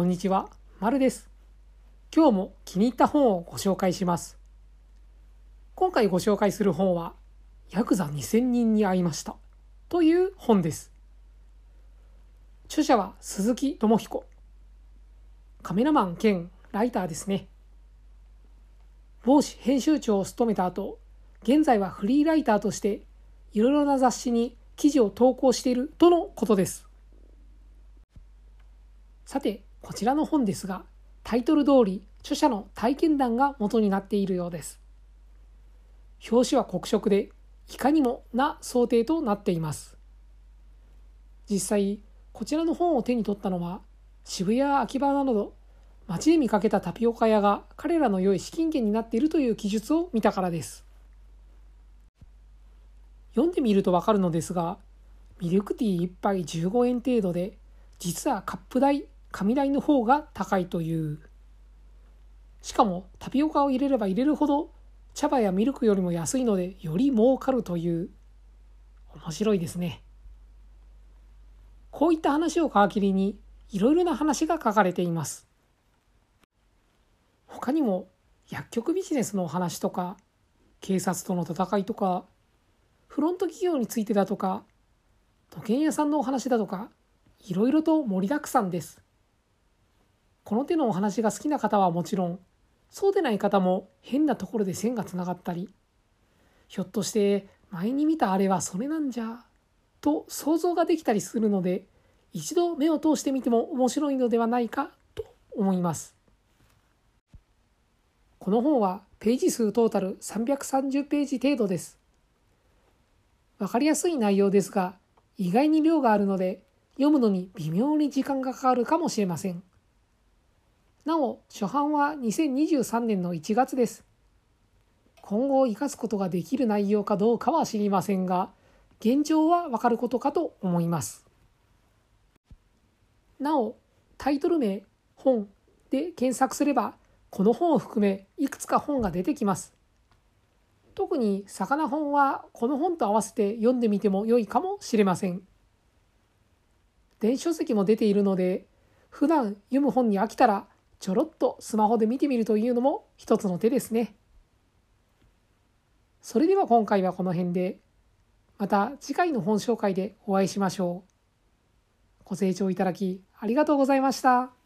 こんにちは、まるです。今日も気に入った本をご紹介します。今回ご紹介する本は、ヤクザ2000人に会いました。という本です。著者は鈴木智彦。カメラマン兼ライターですね。某紙編集長を務めた後、現在はフリーライターとしていろいろな雑誌に記事を投稿しているとのことです。さて、こちらの本ですが、タイトル通り著者の体験談が元になっているようです。表紙は黒色で、いかにもな想定となっています。実際、こちらの本を手に取ったのは、渋谷秋葉など、街で見かけたタピオカ屋が彼らの良い資金源になっているという記述を見たからです。読んでみるとわかるのですが、ミルクティー1杯15円程度で、実はカップ代、紙代の方が高いという。しかもタピオカを入れれば入れるほど茶葉やミルクよりも安いのでより儲かるという。面白いですね。こういった話を皮切りにいろいろな話が書かれています。他にも薬局ビジネスのお話とか警察との戦いとかフロント企業についてだとか時計屋さんのお話だとかいろいろと盛りだくさんです。この手のお話が好きな方はもちろんそうでない方も変なところで線がつながったりひょっとして前に見たあれはそれなんじゃと想像ができたりするので一度目を通してみても面白いのではないかと思います。この本はページ数トータル330ページ程度です。わかりやすい内容ですが、意外に量があるので、読むのに微妙に時間がかかるかもしれません。なお、初版は2023年の1月です。今後生かすことができる内容かどうかは知りませんが、現状はわかることかと思います。なお、タイトル名、本で検索すれば、この本を含めいくつか本が出てきます。特に魚本はこの本と合わせて読んでみても良いかもしれません。電子書籍も出ているので、普段読む本に飽きたらちょろっとスマホで見てみるというのも一つの手ですね。それでは今回はこの辺で、また次回の本紹介でお会いしましょう。ご清聴いただきありがとうございました。